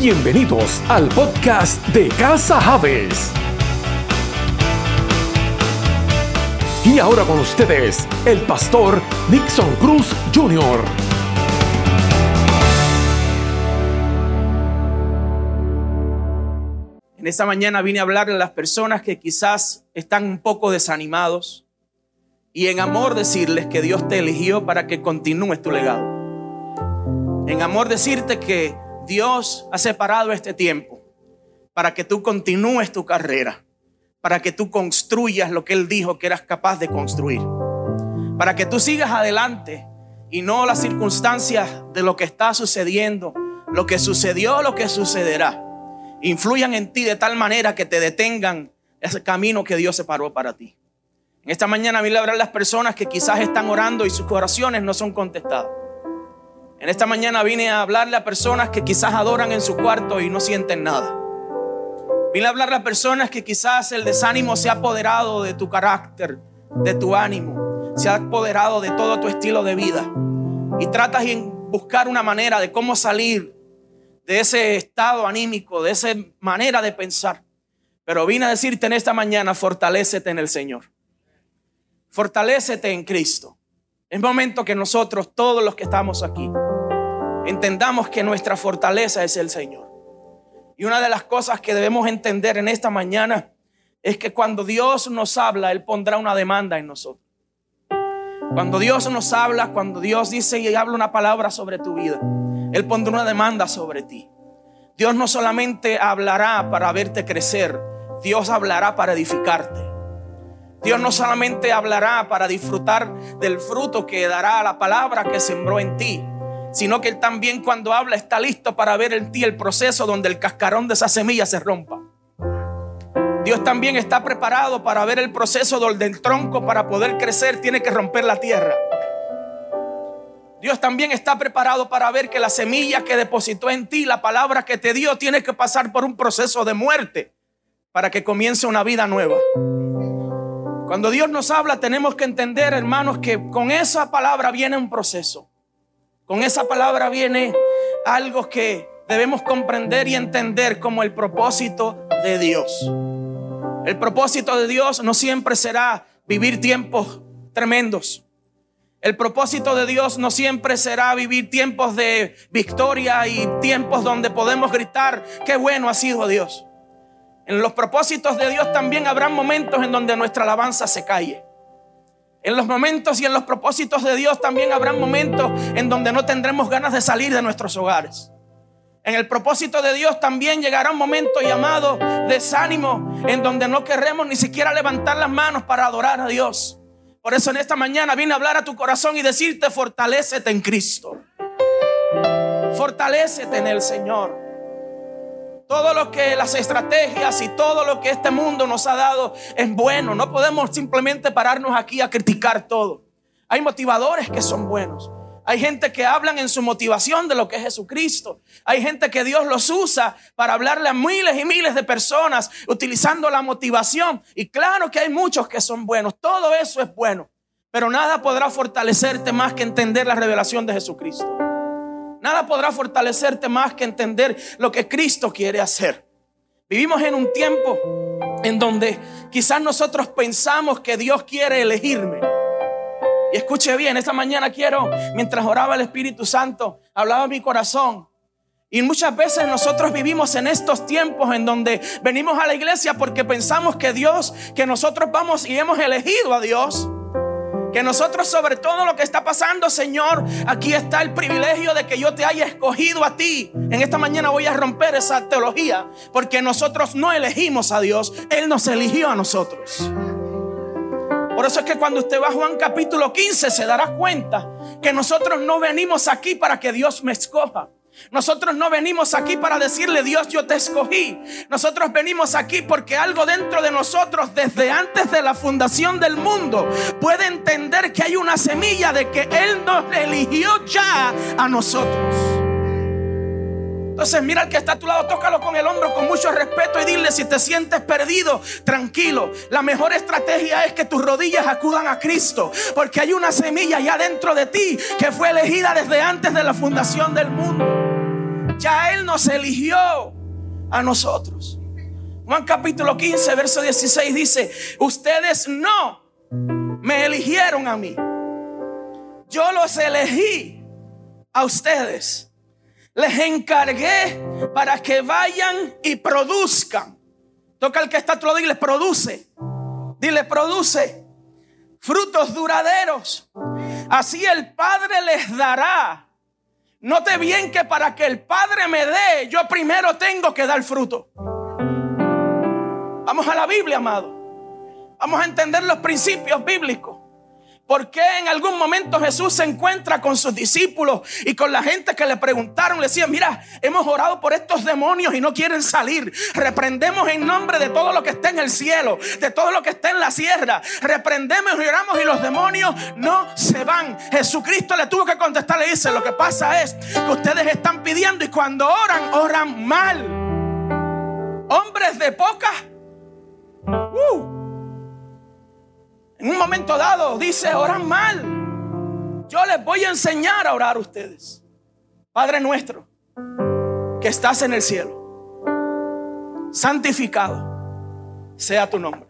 Bienvenidos al podcast de Casa Javes. Y ahora con ustedes, el pastor Nixon Cruz Jr. En esta mañana vine a hablarle a las personas que quizás están un poco desanimados y en amor decirles que Dios te eligió para que continúes tu legado. En amor decirte que Dios ha separado este tiempo para que tú continúes tu carrera, para que tú construyas lo que Él dijo que eras capaz de construir, para que tú sigas adelante y no las circunstancias de lo que está sucediendo, lo que sucedió, lo que sucederá, influyan en ti de tal manera que te detengan ese camino que Dios separó para ti. En esta mañana a hablar las personas que quizás están orando y sus oraciones no son contestadas. En esta mañana vine a hablarle a personas que quizás adoran en su cuarto y no sienten nada. Vine a hablarle a personas que quizás el desánimo se ha apoderado de tu carácter, de tu ánimo, se ha apoderado de todo tu estilo de vida. Y tratas de buscar una manera de cómo salir de ese estado anímico, de esa manera de pensar. Pero vine a decirte en esta mañana, fortalécete en el Señor. Fortalécete en Cristo. Es momento que nosotros, todos los que estamos aquí, entendamos que nuestra fortaleza es el Señor. Y una de las cosas que debemos entender en esta mañana es que cuando Dios nos habla, Él pondrá una demanda en nosotros. Cuando Dios nos habla, cuando Dios dice y habla una palabra sobre tu vida, Él pondrá una demanda sobre ti. Dios no solamente hablará para verte crecer, Dios hablará para edificarte. Dios no solamente hablará para disfrutar del fruto que dará la palabra que sembró en ti, sino que Él también cuando habla está listo para ver en ti el proceso donde el cascarón de esa semilla se rompa. Dios también está preparado para ver el proceso donde el tronco para poder crecer tiene que romper la tierra. Dios también está preparado para ver que la semilla que depositó en ti, la palabra que te dio, tiene que pasar por un proceso de muerte para que comience una vida nueva. Cuando Dios nos habla, tenemos que entender, hermanos, que con esa palabra viene un proceso. Con esa palabra viene algo que debemos comprender y entender como el propósito de Dios. El propósito de Dios no siempre será vivir tiempos tremendos. El propósito de Dios no siempre será vivir tiempos de victoria y tiempos donde podemos gritar, qué bueno ha sido Dios. En los propósitos de Dios también habrá momentos en donde nuestra alabanza se calle. En los momentos y en los propósitos de Dios también habrá momentos en donde no tendremos ganas de salir de nuestros hogares. En el propósito de Dios también llegará un momento llamado desánimo en donde no querremos ni siquiera levantar las manos para adorar a Dios. Por eso en esta mañana vine a hablar a tu corazón y decirte fortalécete en Cristo. Fortalécete en el Señor. Todo lo que las estrategias y todo lo que este mundo nos ha dado es bueno. No podemos simplemente pararnos aquí a criticar todo. Hay motivadores que son buenos. Hay gente que hablan en su motivación de lo que es Jesucristo. Hay gente que Dios los usa para hablarle a miles y miles de personas utilizando la motivación. Y claro que hay muchos que son buenos. Todo eso es bueno. Pero nada podrá fortalecerte más que entender la revelación de Jesucristo. Nada podrá fortalecerte más que entender lo que Cristo quiere hacer. Vivimos en un tiempo en donde quizás nosotros pensamos que Dios quiere elegirme. Y escuche bien, esta mañana quiero, mientras oraba el Espíritu Santo, hablaba mi corazón. Y muchas veces nosotros vivimos en estos tiempos en donde venimos a la iglesia porque pensamos que Dios, que nosotros vamos y hemos elegido a Dios. Que nosotros sobre todo lo que está pasando, Señor, aquí está el privilegio de que yo te haya escogido a ti. En esta mañana voy a romper esa teología, porque nosotros no elegimos a Dios, Él nos eligió a nosotros. Por eso es que cuando usted va a Juan capítulo 15 se dará cuenta que nosotros no venimos aquí para que Dios me escoja. Nosotros no venimos aquí para decirle, Dios, yo te escogí. Nosotros venimos aquí porque algo dentro de nosotros, desde antes de la fundación del mundo, puede entender que hay una semilla de que Él nos eligió ya a nosotros. Entonces mira al que está a tu lado, tócalo con el hombro con mucho respeto y dile si te sientes perdido, tranquilo. La mejor estrategia es que tus rodillas acudan a Cristo, porque hay una semilla ya dentro de ti que fue elegida desde antes de la fundación del mundo. Ya Él nos eligió a nosotros. Juan capítulo 15, verso 16 dice, ustedes no me eligieron a mí. Yo los elegí a ustedes. Les encargué para que vayan y produzcan. Toca el que está todo y les produce. Dile, produce frutos duraderos. Así el Padre les dará. Note bien que para que el Padre me dé, yo primero tengo que dar fruto. Vamos a la Biblia, amado. Vamos a entender los principios bíblicos. ¿Por qué en algún momento Jesús se encuentra con sus discípulos y con la gente que le preguntaron? Le decían, mira, hemos orado por estos demonios y no quieren salir. Reprendemos en nombre de todo lo que está en el cielo, de todo lo que está en la sierra. Reprendemos y oramos y los demonios no se van. Jesucristo le tuvo que contestar, le dice, lo que pasa es que ustedes están pidiendo y cuando oran, oran mal. Hombres de poca Uh. En un momento dado dice, oran mal. Yo les voy a enseñar a orar a ustedes. Padre nuestro, que estás en el cielo, santificado sea tu nombre.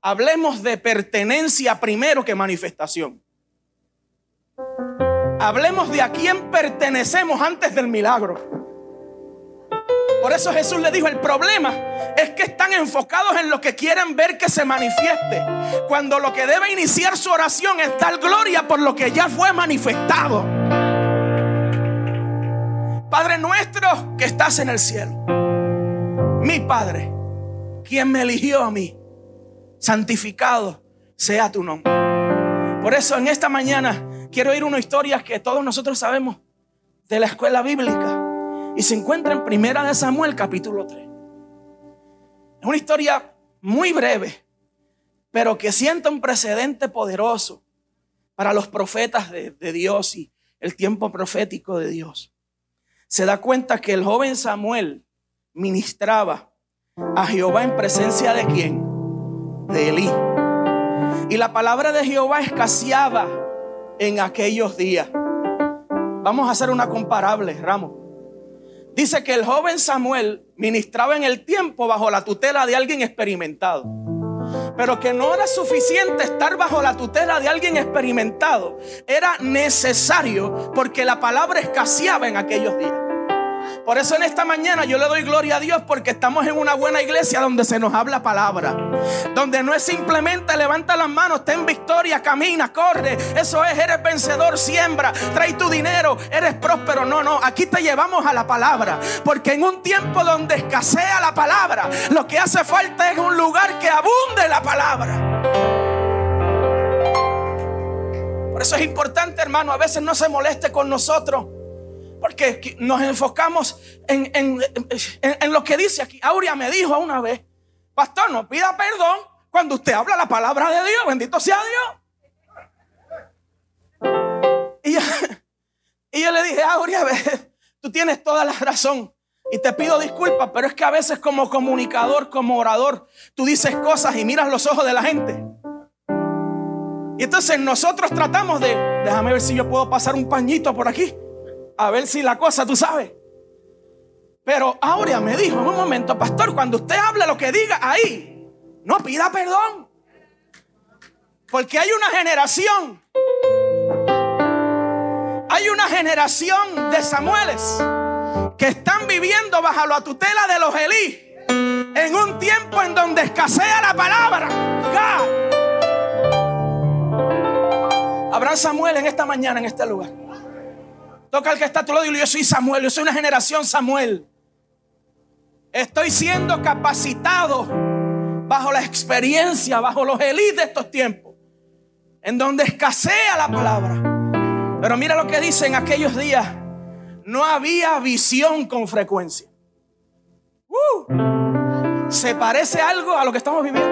Hablemos de pertenencia primero que manifestación. Hablemos de a quién pertenecemos antes del milagro. Por eso Jesús le dijo, el problema es que están enfocados en lo que quieren ver que se manifieste. Cuando lo que debe iniciar su oración es dar gloria por lo que ya fue manifestado. Padre nuestro que estás en el cielo. Mi Padre, quien me eligió a mí, santificado sea tu nombre. Por eso en esta mañana quiero oír una historia que todos nosotros sabemos de la escuela bíblica. Y se encuentra en Primera de Samuel capítulo 3. Es una historia muy breve, pero que sienta un precedente poderoso para los profetas de, de Dios y el tiempo profético de Dios. Se da cuenta que el joven Samuel ministraba a Jehová en presencia de quién? De Elí. Y la palabra de Jehová escaseaba en aquellos días. Vamos a hacer una comparable, Ramos. Dice que el joven Samuel ministraba en el tiempo bajo la tutela de alguien experimentado. Pero que no era suficiente estar bajo la tutela de alguien experimentado. Era necesario porque la palabra escaseaba en aquellos días. Por eso en esta mañana yo le doy gloria a Dios porque estamos en una buena iglesia donde se nos habla palabra. Donde no es simplemente levanta las manos, ten victoria, camina, corre. Eso es, eres vencedor, siembra, trae tu dinero, eres próspero. No, no, aquí te llevamos a la palabra. Porque en un tiempo donde escasea la palabra, lo que hace falta es un lugar que abunde la palabra. Por eso es importante, hermano, a veces no se moleste con nosotros. Porque nos enfocamos en, lo que dice aquí. Aurea me dijo una vez, pastor, no pida perdón cuando usted habla la palabra de Dios. Bendito sea Dios. Y yo, y yo le dije, Aurea, tú tienes toda la razón. Y te pido disculpas, pero es que a veces como comunicador, como orador, tú dices cosas y miras los ojos de la gente. Y entonces nosotros tratamos de, déjame ver si yo puedo pasar un pañito por aquí a ver si la cosa, tú sabes. Pero Aurea me dijo en un momento, pastor, cuando usted hable lo que diga ahí, no pida perdón. Porque hay una generación, hay una generación de Samueles que están viviendo bajo la tutela de los Elí en un tiempo en donde escasea la palabra. Habrá Samuel en esta mañana, en este lugar. Toca al que está a tu lado y yo soy Samuel, yo soy una generación Samuel. Estoy siendo capacitado bajo la experiencia, bajo los élites de estos tiempos, en donde escasea la palabra. Pero mira lo que dice en aquellos días, no había visión con frecuencia. Uh, se parece algo a lo que estamos viviendo.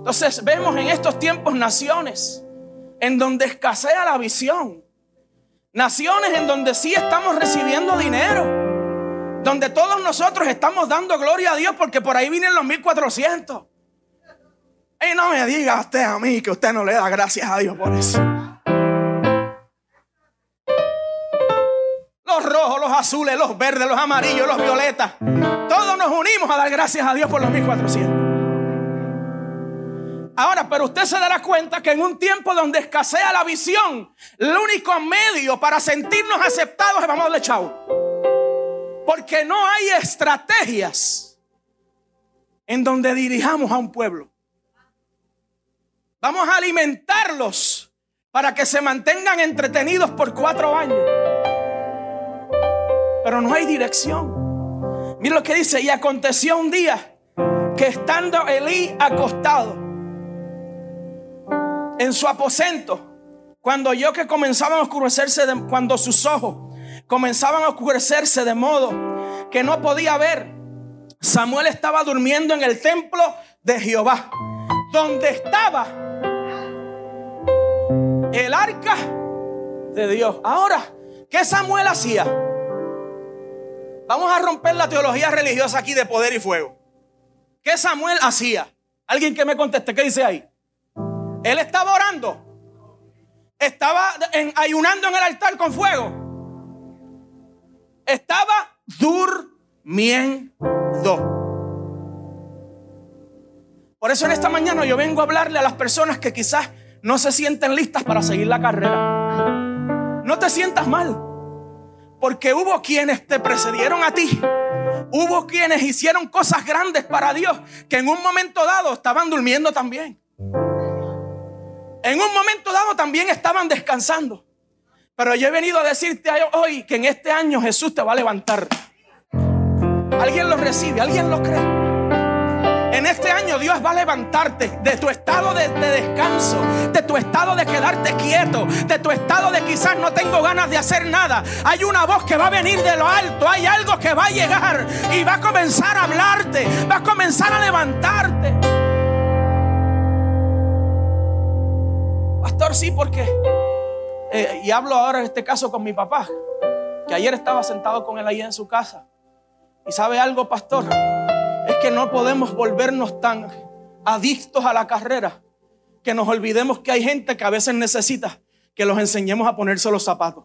Entonces vemos en estos tiempos naciones en donde escasea la visión. Naciones en donde sí estamos recibiendo dinero. Donde todos nosotros estamos dando gloria a Dios porque por ahí vienen los 1400. Y no me diga usted a mí que usted no le da gracias a Dios por eso. Los rojos, los azules, los verdes, los amarillos, los violetas. Todos nos unimos a dar gracias a Dios por los 1400. Ahora, pero usted se dará cuenta que en un tiempo donde escasea la visión, el único medio para sentirnos aceptados es vamos a darle chao. Porque no hay estrategias en donde dirijamos a un pueblo. Vamos a alimentarlos para que se mantengan entretenidos por cuatro años. Pero no hay dirección. Mira lo que dice, y aconteció un día que estando Elí acostado en su aposento, cuando yo que comenzaban a oscurecerse, cuando sus ojos comenzaban a oscurecerse de modo que no podía ver, Samuel estaba durmiendo en el templo de Jehová, donde estaba el arca de Dios. Ahora, ¿qué Samuel hacía? Vamos a romper la teología religiosa aquí de poder y fuego. ¿Qué Samuel hacía? Alguien que me conteste, ¿qué dice ahí? Él estaba orando. Estaba ayunando en el altar con fuego. Estaba durmiendo. Por eso en esta mañana yo vengo a hablarle a las personas que quizás no se sienten listas para seguir la carrera. No te sientas mal. Porque hubo quienes te precedieron a ti. Hubo quienes hicieron cosas grandes para Dios que en un momento dado estaban durmiendo también. En un momento dado también estaban descansando. Pero yo he venido a decirte hoy que en este año Jesús te va a levantar. Alguien lo recibe, alguien lo cree. En este año Dios va a levantarte de tu estado de, descanso, de tu estado de quedarte quieto, de tu estado de quizás no tengo ganas de hacer nada. Hay una voz que va a venir de lo alto, hay algo que va a llegar y va a comenzar a hablarte, va a comenzar a levantarte. Sí, porque... Eh, y hablo ahora en este caso con mi papá, que ayer estaba sentado con él ahí en su casa. Y sabe algo, pastor, es que no podemos volvernos tan adictos a la carrera que nos olvidemos que hay gente que a veces necesita que los enseñemos a ponerse los zapatos.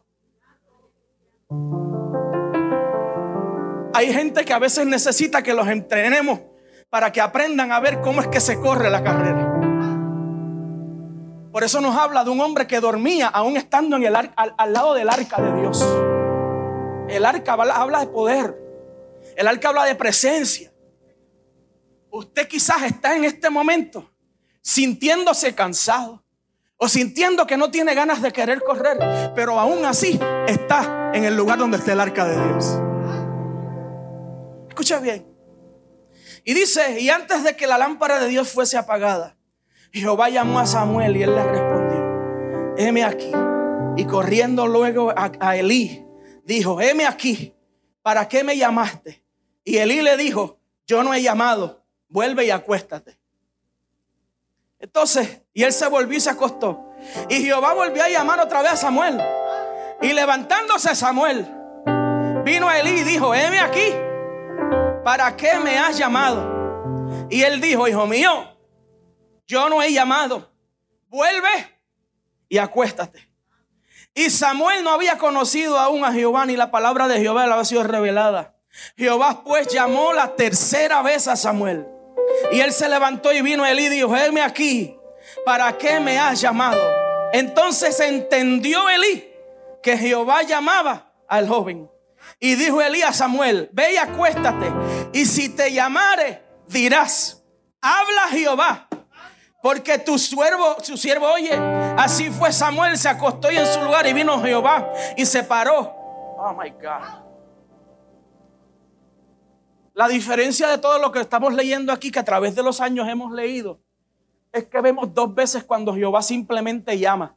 Hay gente que a veces necesita que los entrenemos para que aprendan a ver cómo es que se corre la carrera. Por eso nos habla de un hombre que dormía aún estando en el al, lado del arca de Dios. El arca habla de poder. El arca habla de presencia. Usted quizás está en este momento sintiéndose cansado o sintiendo que no tiene ganas de querer correr, pero aún así está en el lugar donde está el arca de Dios. Escucha bien. Y dice, y antes de que la lámpara de Dios fuese apagada, Jehová llamó a Samuel y él le respondió, heme aquí. Y corriendo luego a, Elí, dijo, heme aquí, ¿para qué me llamaste? Y Elí le dijo, yo no he llamado, vuelve y acuéstate. Entonces, y él se volvió y se acostó. Y Jehová volvió a llamar otra vez a Samuel. Y levantándose Samuel, vino a Elí y dijo, heme aquí, ¿para qué me has llamado? Y él dijo, hijo mío, yo no he llamado. Vuelve y acuéstate. Y Samuel no había conocido aún a Jehová, ni la palabra de Jehová le había sido revelada. Jehová pues llamó la tercera vez a Samuel. Y él se levantó y vino a él y dijo, Heme aquí, ¿para qué me has llamado? Entonces entendió Elí que Jehová llamaba al joven. Y dijo Elí a Samuel, ve y acuéstate. Y si te llamare, dirás, habla Jehová porque tu siervo, su siervo oye. Así fue Samuel, se acostó y en su lugar y vino Jehová y se paró. Oh my God. La diferencia de todo lo que estamos leyendo aquí, que a través de los años hemos leído, es que vemos dos veces cuando Jehová simplemente llama.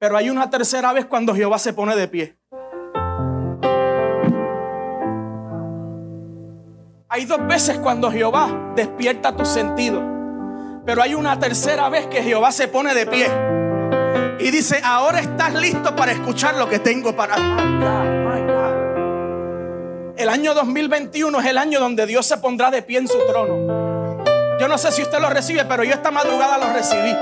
Pero hay una tercera vez cuando Jehová se pone de pie. Hay dos veces cuando Jehová despierta tus sentidos. Pero hay una tercera vez que Jehová se pone de pie y dice, ahora estás listo para escuchar lo que tengo para... El año 2021 es el año donde Dios se pondrá de pie en su trono. Yo no sé si usted lo recibe, pero yo esta madrugada lo recibí.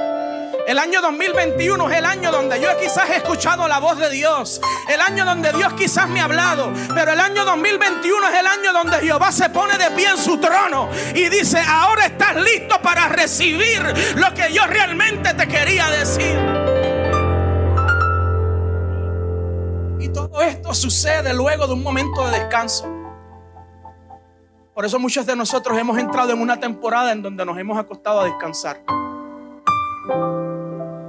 El año 2021 es el año donde yo quizás he escuchado la voz de Dios. El año donde Dios quizás me ha hablado. Pero el año 2021 es el año donde Jehová se pone de pie en su trono y dice, ahora estás listo para recibir lo que yo realmente te quería decir. Y todo esto sucede luego de un momento de descanso. Por eso muchos de nosotros hemos entrado en una temporada en donde nos hemos acostado a descansar.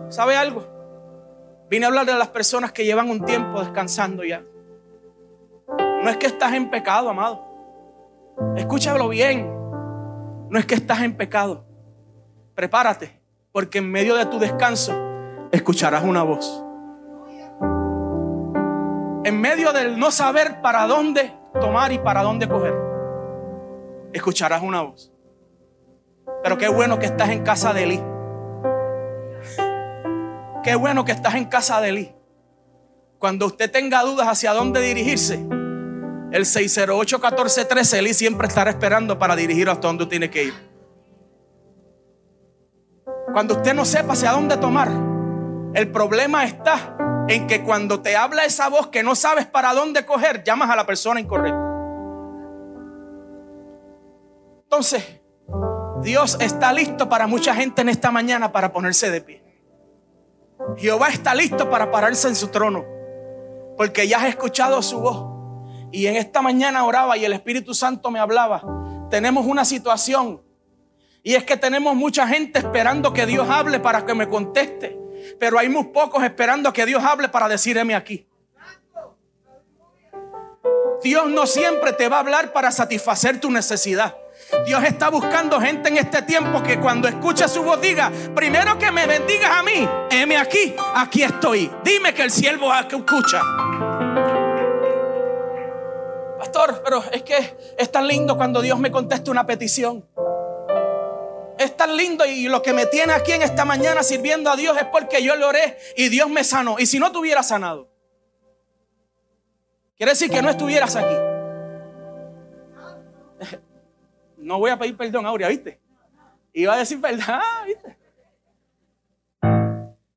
¿Sabe algo? Vine a hablar de las personas que llevan un tiempo descansando ya. No es que estás en pecado, amado. Escúchalo bien. No es que estás en pecado. Prepárate, porque en medio de tu descanso escucharás una voz. En medio del no saber para dónde tomar y para dónde coger, escucharás una voz. Pero qué bueno que estás en casa de Eli. Qué bueno que estás en casa de Eli. Cuando usted tenga dudas hacia dónde dirigirse, el 608-1413, Eli siempre estará esperando para dirigir hasta donde tiene que ir. Cuando usted no sepa hacia dónde tomar, el problema está en que cuando te habla esa voz que no sabes para dónde coger, llamas a la persona incorrecta. Entonces, Dios está listo para mucha gente en esta mañana para ponerse de pie. Jehová está listo para pararse en su trono. Porque ya has escuchado su voz. Y en esta mañana oraba y el Espíritu Santo me hablaba. Tenemos una situación. Y es que tenemos mucha gente esperando que Dios hable para que me conteste. Pero hay muy pocos esperando que Dios hable para decirme aquí. Dios no siempre te va a hablar para satisfacer tu necesidad. Dios está buscando gente en este tiempo que cuando escuche su voz diga, primero que me bendigas a mí, heme aquí, aquí estoy. Dime que el siervo escucha. Pastor, pero es que es tan lindo cuando Dios me contesta una petición. Es tan lindo y lo que me tiene aquí en esta mañana sirviendo a Dios es porque yo le oré y Dios me sanó. Y si no te hubiera sanado, quiere decir que no estuvieras aquí. No voy a pedir perdón, Aurea, ¿viste? Iba a decir perdón, ¿viste?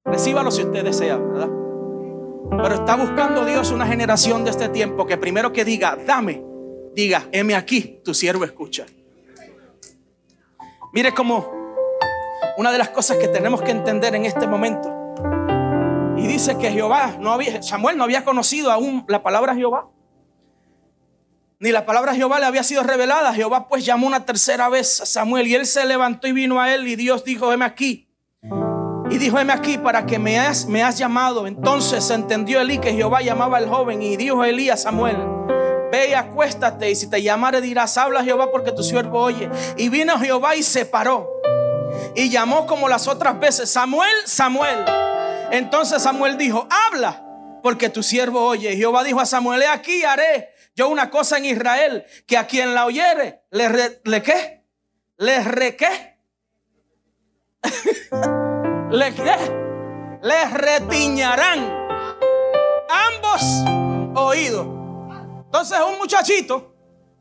Recíbalo si usted desea, ¿verdad? Pero está buscando Dios una generación de este tiempo que primero que diga, dame, diga, heme aquí, tu siervo escucha. Mire cómo una de las cosas que tenemos que entender en este momento. Y dice que Jehová Samuel no había conocido aún la palabra Jehová ni la palabra Jehová le había sido revelada. Jehová pues llamó una tercera vez a Samuel y él se levantó y vino a él y Dios dijo, heme aquí. Y dijo, heme aquí para que me has, llamado. Entonces entendió Elí que Jehová llamaba al joven y dijo Elí a Samuel, ve y acuéstate y si te llamare dirás, habla Jehová porque tu siervo oye. Y vino Jehová y se paró y llamó como las otras veces, Samuel, Samuel. Entonces Samuel dijo, habla porque tu siervo oye. Jehová dijo a Samuel, he aquí haré yo una cosa en Israel, que a quien la oyere, le, le qué? Re qué? qué? Le retiñarán ambos oídos. Entonces un muchachito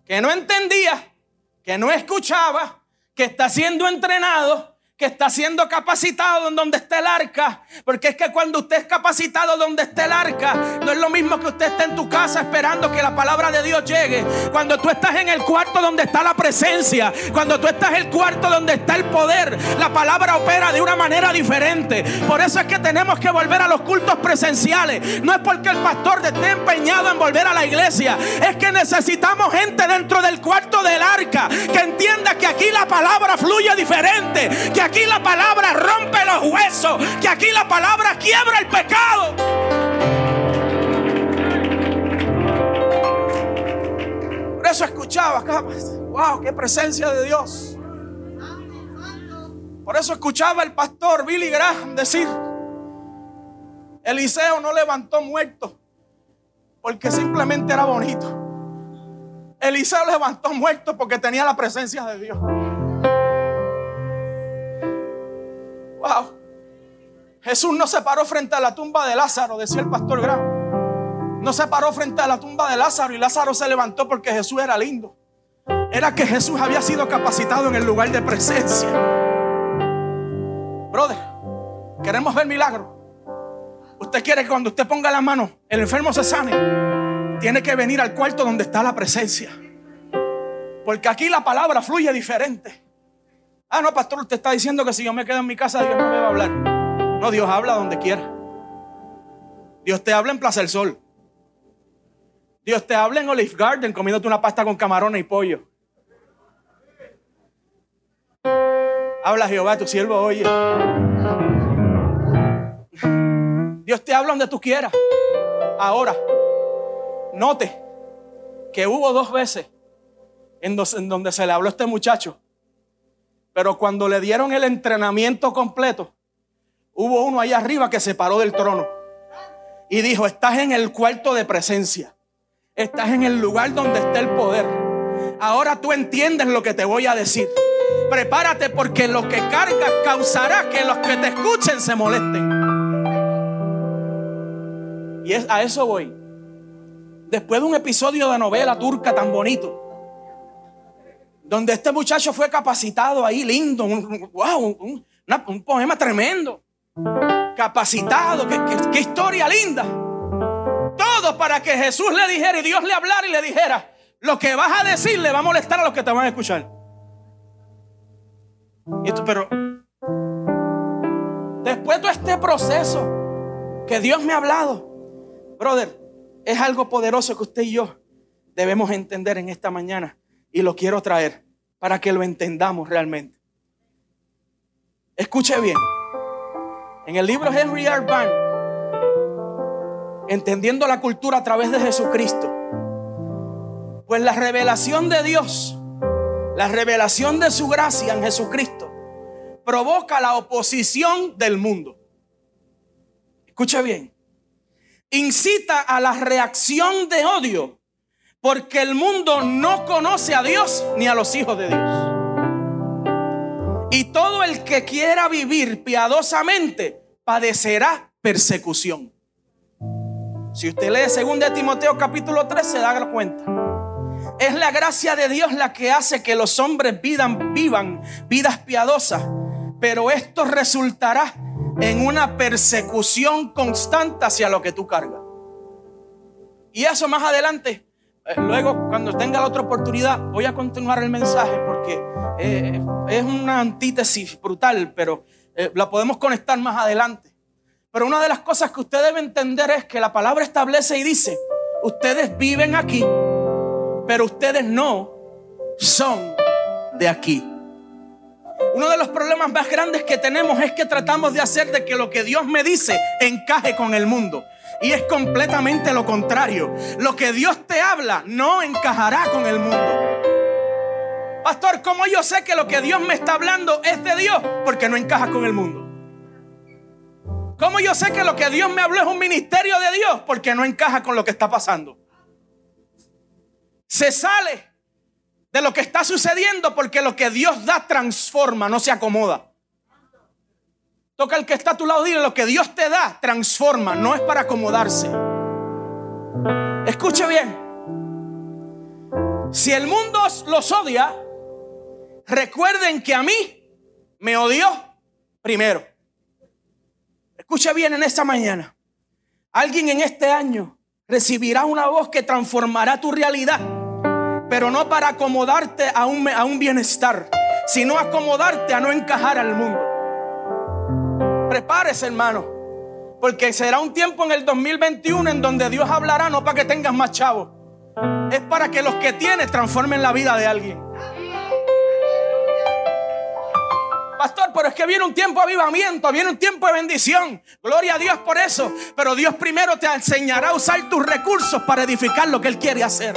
que no entendía, que no escuchaba, que está siendo entrenado, que está siendo capacitado donde está el arca. Porque es que cuando usted es capacitado donde está el arca, no es lo mismo que usted esté en tu casa esperando que la palabra de Dios llegue. Cuando tú estás en el cuarto donde está la presencia, cuando tú estás en el cuarto donde está el poder, la palabra opera de una manera diferente. Por eso es que tenemos que volver a los cultos presenciales. No es porque el pastor esté empeñado en volver a la iglesia, es que necesitamos gente dentro del cuarto del arca que entienda aquí la palabra fluye diferente, que aquí la palabra rompe los huesos, que aquí la palabra quiebra el pecado. Por eso escuchaba, wow, qué presencia de Dios. Por eso escuchaba el pastor Billy Graham decir, Eliseo no levantó muerto porque simplemente era bonito. Eliseo levantó muerto porque tenía la presencia de Dios. Jesús no se paró frente a la tumba de Lázaro, decía el pastor Graham. No se paró frente a la tumba de Lázaro y Lázaro se levantó porque Jesús era lindo. Era que Jesús había sido capacitado en el lugar de presencia. Brother, Queremos ver milagros. Usted quiere que cuando usted ponga la mano, el enfermo se sane. Tiene que venir al cuarto donde está la presencia. Porque aquí la palabra fluye diferente. Ah, no, pastor, usted está diciendo que si yo me quedo en mi casa, Dios no me va a hablar. No, Dios habla donde quiera. Dios te habla en Plaza del Sol. Dios te habla en Olive Garden comiéndote una pasta con camarones y pollo. Habla Jehová, tu siervo oye. Dios te habla donde tú quieras. Ahora, note que hubo dos veces en donde se le habló a este muchacho. Pero cuando le dieron el entrenamiento completo, hubo uno ahí arriba que se paró del trono y dijo, estás en el cuarto de presencia. Estás en el lugar donde está el poder. Ahora tú entiendes lo que te voy a decir. Prepárate porque lo que cargas causará que los que te escuchen se molesten. Y a eso voy. Después de un episodio de novela turca tan bonito, donde este muchacho fue capacitado ahí, lindo, un, wow, un, poema tremendo, capacitado, qué historia linda. Todo para que Jesús le dijera y Dios le hablara y le dijera, lo que vas a decir le va a molestar a los que te van a escuchar. Pero después de este proceso que Dios me ha hablado, brother, es algo poderoso que usted y yo debemos entender en esta mañana y lo quiero traer para que lo entendamos realmente. Escuche bien. En el libro Henry R. entendiendo la cultura a través de Jesucristo, pues la revelación de Dios, la revelación de su gracia en Jesucristo, provoca la oposición del mundo. Escuche bien. Incita a la reacción de odio porque el mundo no conoce a Dios ni a los hijos de Dios. Y todo el que quiera vivir piadosamente padecerá persecución. Si usted lee 2 Timoteo capítulo 3 se da cuenta. Es la gracia de Dios la que hace que los hombres vivan, vivan vidas piadosas. Pero esto resultará en una persecución constante hacia lo que tú cargas. Y eso más adelante eh, luego, cuando tenga la otra oportunidad, voy a continuar el mensaje porque eh, es una antítesis brutal, pero eh, la podemos conectar más adelante. Pero una de las cosas que usted debe entender es que la palabra establece y dice, ustedes viven aquí, pero ustedes no son de aquí. Uno de los problemas más grandes que tenemos es que tratamos de hacer de que lo que Dios me dice encaje con el mundo. Y es completamente lo contrario. Lo que Dios te habla no encajará con el mundo. Pastor, ¿cómo yo sé que lo que Dios me está hablando es de Dios? Porque no encaja con el mundo. ¿Cómo yo sé que lo que Dios me habló es un ministerio de Dios? Porque no encaja con lo que está pasando. Se sale de lo que está sucediendo porque lo que Dios da transforma, no se acomoda. Toca el que está a tu lado, dile lo que Dios te da, transforma, no es para acomodarse. Escuche bien. Si el mundo los odia, recuerden que a mí me odió primero. Escuche bien en esta mañana. Alguien en este año recibirá una voz que transformará tu realidad, pero no para acomodarte a un, a un bienestar, sino acomodarte a no encajar al mundo. Prepárese, hermano. Porque será un tiempo en el 2021 en donde Dios hablará no para que tengas más chavos. Es para que los que tienes transformen la vida de alguien. Pastor, pero es que viene un tiempo de avivamiento, viene un tiempo de bendición. Gloria a Dios por eso. Pero Dios primero te enseñará a usar tus recursos para edificar lo que Él quiere hacer.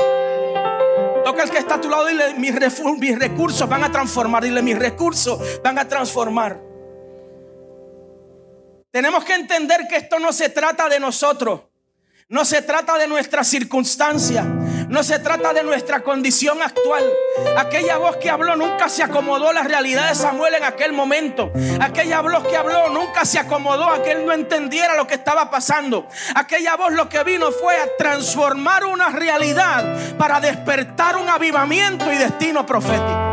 Toca el que está a tu lado y dile, mis, mis recursos van a transformar. Dile, mis recursos van a transformar. Tenemos que entender que esto no se trata de nosotros. No se trata de nuestra circunstancia. No se trata de nuestra condición actual. Aquella voz que habló nunca se acomodó a la realidad de Samuel en aquel momento. Aquella voz que habló nunca se acomodó a que él no entendiera lo que estaba pasando. Aquella voz lo que vino fue a transformar una realidad para despertar un avivamiento y destino profético.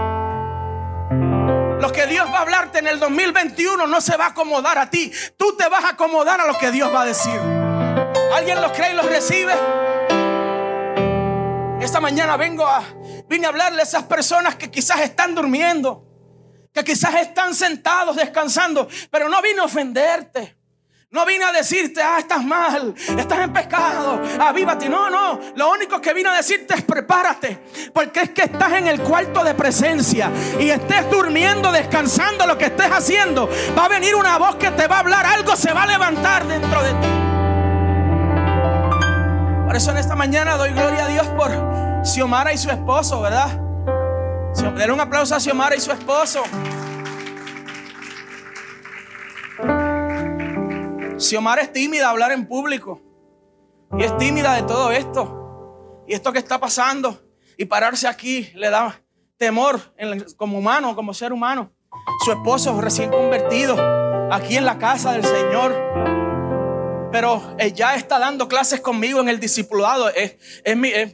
Lo que Dios va a hablarte en el 2021 no se va a acomodar a ti. Tú te vas a acomodar a lo que Dios va a decir. ¿Alguien lo cree y lo recibe? Esta mañana vengo a, vine a hablarle a esas personas que quizás están durmiendo, que quizás están sentados descansando, pero no vine a ofenderte. No vine a decirte, ah, estás mal, estás en pecado, avívate. No, no. Lo único que vine a decirte es prepárate. Porque es que estás en el cuarto de presencia y estés durmiendo, descansando lo que estés haciendo. Va a venir una voz que te va a hablar, algo se va a levantar dentro de ti. Eso en esta mañana doy gloria a Dios por Xiomara y su esposo, ¿verdad? Denle un aplauso a Xiomara y su esposo. Xiomara es tímida a hablar en público. Y es tímida de todo esto. Y esto que está pasando. Y pararse aquí le da temor como humano, como ser humano. Su esposo recién convertido aquí en la casa del Señor pero ella está dando clases conmigo en el discipulado.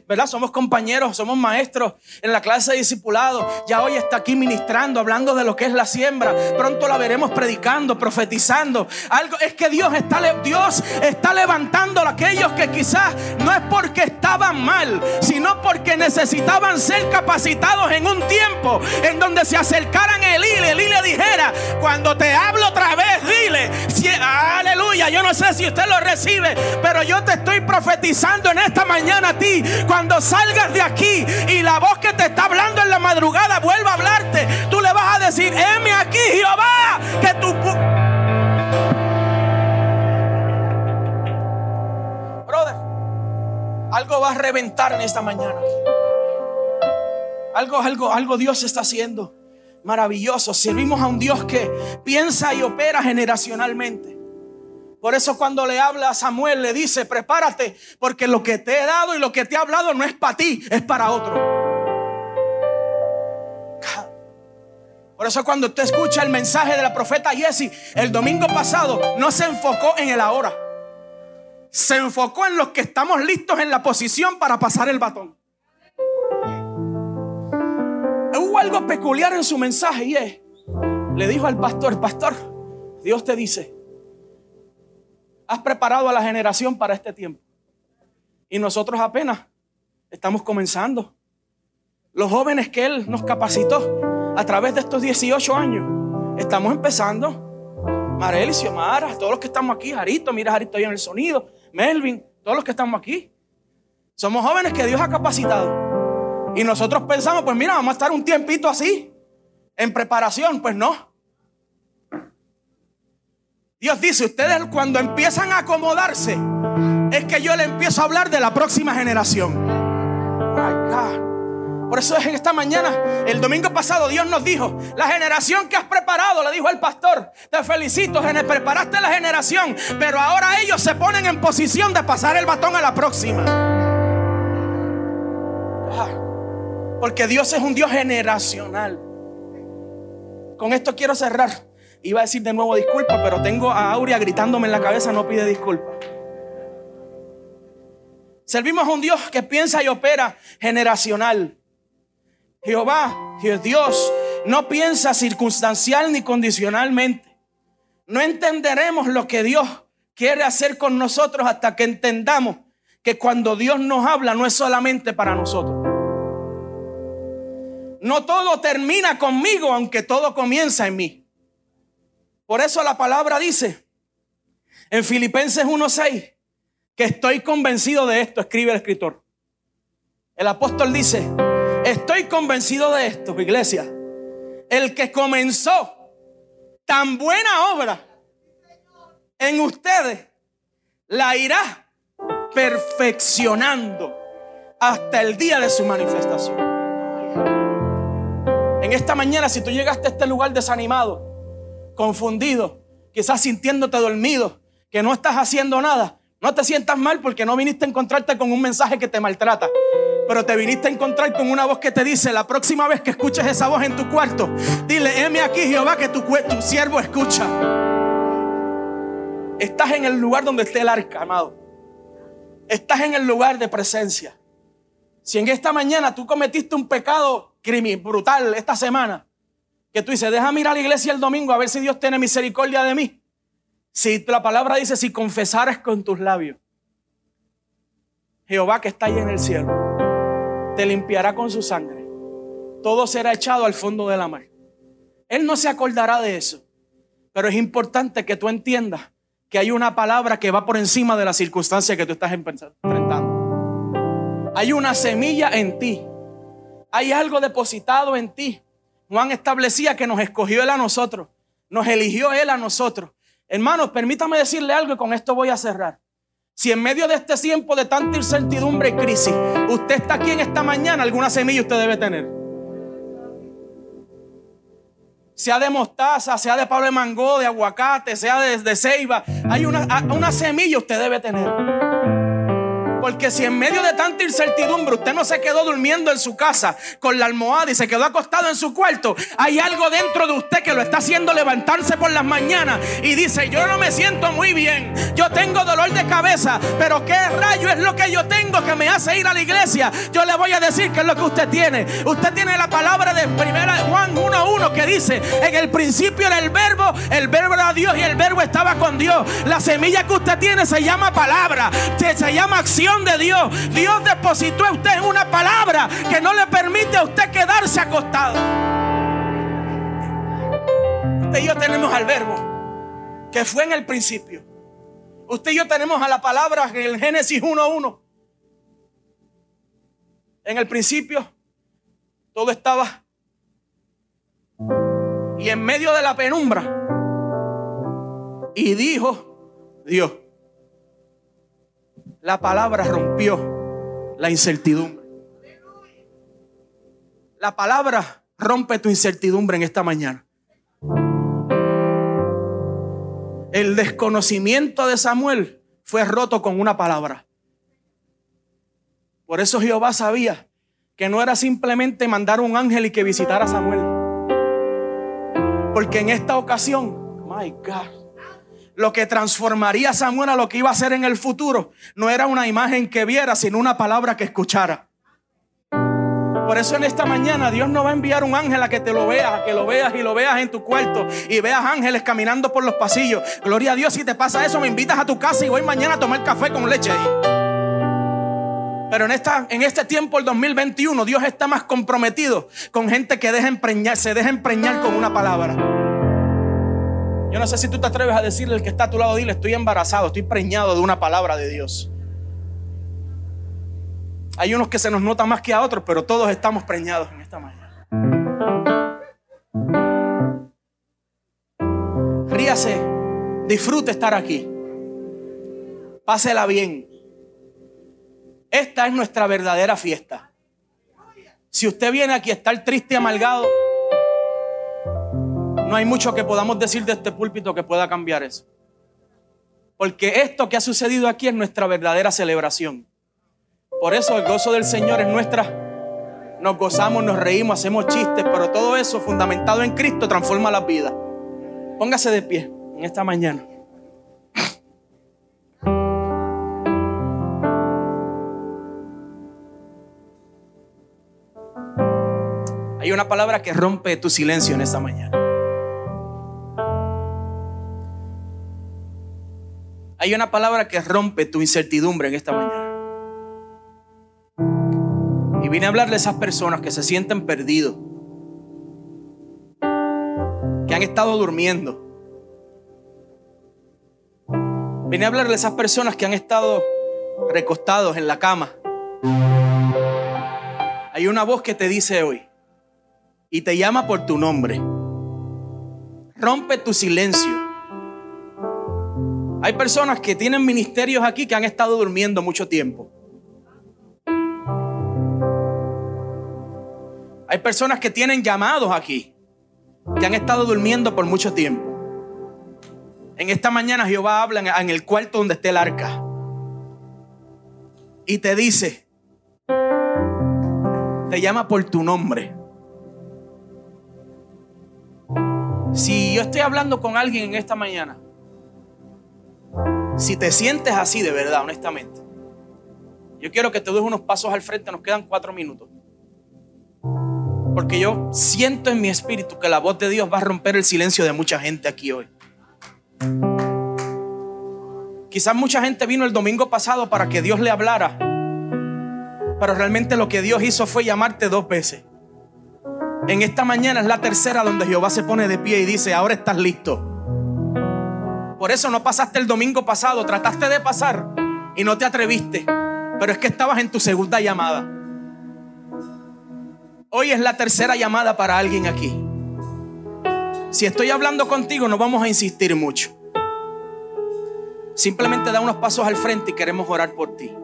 ¿verdad? Somos compañeros, somos maestros en la clase de discipulado. Ya hoy está aquí ministrando, hablando de lo que es la siembra. Pronto la veremos predicando, profetizando. Algo es que Dios está, Dios está levantando a aquellos que quizás no es porque estaban mal, sino porque necesitaban ser capacitados en un tiempo en donde se acercaran a Elí. Elí le dijera, cuando te hablo otra vez, dile, aleluya, yo no sé si usted lo recibe. Pero yo te estoy profetizando en esta mañana a ti. Cuando salgas de aquí y la voz que te está hablando en la madrugada vuelva a hablarte, tú le vas a decir, heme aquí Jehová, que tu... Brother, algo va a reventar en esta mañana. Algo, algo, algo Dios está haciendo maravilloso. Servimos a un Dios que piensa y opera generacionalmente. Por eso cuando le habla a Samuel le dice, prepárate, porque lo que te he dado y lo que te he hablado no es para ti, es para otro. Por eso cuando usted escucha el mensaje de la profeta Jesse el domingo pasado, no se enfocó en el ahora. Se enfocó en los que estamos listos en la posición para pasar el batón. Hubo algo peculiar en su mensaje y es, le dijo al pastor, pastor, Dios te dice, has preparado a la generación para este tiempo. Y nosotros apenas estamos comenzando. Los jóvenes que Él nos capacitó a través de estos 18 años, estamos empezando. Marel Xiomara, todos los que estamos aquí, Jarito, mira Jarito ahí en el sonido, Melvin, todos los que estamos aquí. Somos jóvenes que Dios ha capacitado. Y nosotros pensamos, pues mira, vamos a estar un tiempito así, en preparación. Pues no. Dios dice, ustedes cuando empiezan a acomodarse, es que yo le empiezo a hablar de la próxima generación. Por eso es en esta mañana, el domingo pasado, Dios nos dijo, la generación que has preparado, le dijo el pastor, te felicito, preparaste la generación, pero ahora ellos se ponen en posición de pasar el batón a la próxima. Porque Dios es un Dios generacional. Con esto quiero cerrar. Iba a decir de nuevo disculpa, pero tengo a Aurea gritándome en la cabeza, no pide disculpa. Servimos a un Dios que piensa y opera generacional. Jehová, Dios, no piensa circunstancial ni condicionalmente. No entenderemos lo que Dios quiere hacer con nosotros hasta que entendamos que cuando Dios nos habla no es solamente para nosotros. No todo termina conmigo, aunque todo comienza en mí. Por eso la palabra dice en Filipenses 1:6 que estoy convencido de esto, escribe el escritor. El apóstol dice, estoy convencido de esto, iglesia. El que comenzó tan buena obra en ustedes, la irá perfeccionando hasta el día de su manifestación. En esta mañana, si tú llegaste a este lugar desanimado, confundido, quizás sintiéndote dormido, que no estás haciendo nada, no te sientas mal porque no viniste a encontrarte con un mensaje que te maltrata. Pero te viniste a encontrar con una voz que te dice, la próxima vez que escuches esa voz en tu cuarto, dile, heme aquí Jehová que tu, tu siervo escucha. Estás en el lugar donde esté el arca, amado. Estás en el lugar de presencia. Si en esta mañana tú cometiste un pecado criminal brutal esta semana, Que tú dices, déjame ir a la iglesia el domingo a ver si Dios tiene misericordia de mí. Si la palabra dice, si confesares con tus labios, Jehová que está ahí en el cielo, te limpiará con su sangre. Todo será echado al fondo de la mar. Él no se acordará de eso. Pero es importante que tú entiendas que hay una palabra que va por encima de la circunstancia que tú estás enfrentando. Hay una semilla en ti. Hay algo depositado en ti. Juan establecía que nos escogió Él a nosotros. Nos eligió Él a nosotros. Hermanos, permítame decirle algo y con esto voy a cerrar. Si en medio de este tiempo de tanta incertidumbre y crisis, usted está aquí en esta mañana, alguna semilla usted debe tener. Sea de mostaza, sea de pablo de mango, de aguacate, sea de, de ceiba, hay una, una semilla usted debe tener. Porque si en medio de tanta incertidumbre usted no se quedó durmiendo en su casa con la almohada y se quedó acostado en su cuarto, hay algo dentro de usted que lo está haciendo levantarse por las mañanas y dice, yo no me siento muy bien, yo tengo dolor de cabeza, pero ¿qué rayo es lo que yo tengo que me hace ir a la iglesia? Yo le voy a decir qué es lo que usted tiene. Usted tiene la palabra de primera Juan 1.1 que dice, en el principio era el verbo, el verbo era Dios y el verbo estaba con Dios. La semilla que usted tiene se llama palabra, se llama acción de Dios. Dios depositó en usted una palabra que no le permite a usted quedarse acostado. Usted y yo tenemos al verbo que fue en el principio. Usted y yo tenemos a la palabra en el Génesis 1.1. En el principio todo estaba y en medio de la penumbra. Y dijo Dios. La palabra rompió la incertidumbre. La palabra rompe tu incertidumbre en esta mañana. El desconocimiento de Samuel fue roto con una palabra. Por eso Jehová sabía que no era simplemente mandar un ángel y que visitara a Samuel. Porque en esta ocasión, my God, lo que transformaría a Samuel a lo que iba a ser en el futuro no era una imagen que viera, sino una palabra que escuchara. Por eso en esta mañana Dios no va a enviar un ángel a que te lo veas, a que lo veas y lo veas en tu cuarto y veas ángeles caminando por los pasillos. Gloria a Dios, si te pasa eso, me invitas a tu casa y voy mañana a tomar café con leche ahí. Pero en, esta, en este tiempo, el 2021, Dios está más comprometido con gente que deja se deja empreñar con una palabra. Yo no sé si tú te atreves a decirle al que está a tu lado, dile, estoy embarazado, estoy preñado de una palabra de Dios. Hay unos que se nos nota más que a otros, pero todos estamos preñados en esta mañana. Ríase, disfrute estar aquí. Pásela bien. Esta es nuestra verdadera fiesta. Si usted viene aquí a estar triste y amargado, no hay mucho que podamos decir de este púlpito que pueda cambiar eso. Porque esto que ha sucedido aquí es nuestra verdadera celebración. Por eso el gozo del Señor es nuestra. Nos gozamos, nos reímos, hacemos chistes, pero todo eso fundamentado en Cristo transforma la vida. Póngase de pie en esta mañana. Hay una palabra que rompe tu silencio en esta mañana. Hay una palabra que rompe tu incertidumbre en esta mañana. Y vine a hablarle a esas personas que se sienten perdidos, que han estado durmiendo. Vine a hablarle a esas personas que han estado recostados en la cama. Hay una voz que te dice hoy y te llama por tu nombre. Rompe tu silencio. Hay personas que tienen ministerios aquí que han estado durmiendo mucho tiempo. Hay personas que tienen llamados aquí que han estado durmiendo por mucho tiempo. En esta mañana Jehová habla en el cuarto donde esté el arca y te dice, te llama por tu nombre. Si yo estoy hablando con alguien en esta mañana si te sientes así de verdad, honestamente, yo quiero que te des unos pasos al frente, nos quedan cuatro minutos. Porque yo siento en mi espíritu que la voz de Dios va a romper el silencio de mucha gente aquí hoy. Quizás mucha gente vino el domingo pasado para que Dios le hablara. Pero realmente lo que Dios hizo fue llamarte dos veces. En esta mañana es la tercera donde Jehová se pone de pie y dice, ahora estás listo. Por eso no pasaste el domingo pasado, trataste de pasar y no te atreviste. Pero es que estabas en tu segunda llamada. Hoy es la tercera llamada para alguien aquí. Si estoy hablando contigo, no vamos a insistir mucho. Simplemente da unos pasos al frente y queremos orar por ti.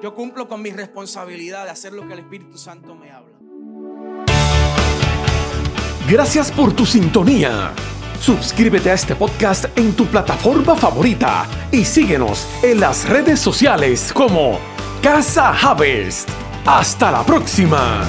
Yo cumplo con mi responsabilidad de hacer lo que el Espíritu Santo me habla. Gracias por tu sintonía. Suscríbete a este podcast en tu plataforma favorita y síguenos en las redes sociales como Casa Harvest. Hasta la próxima.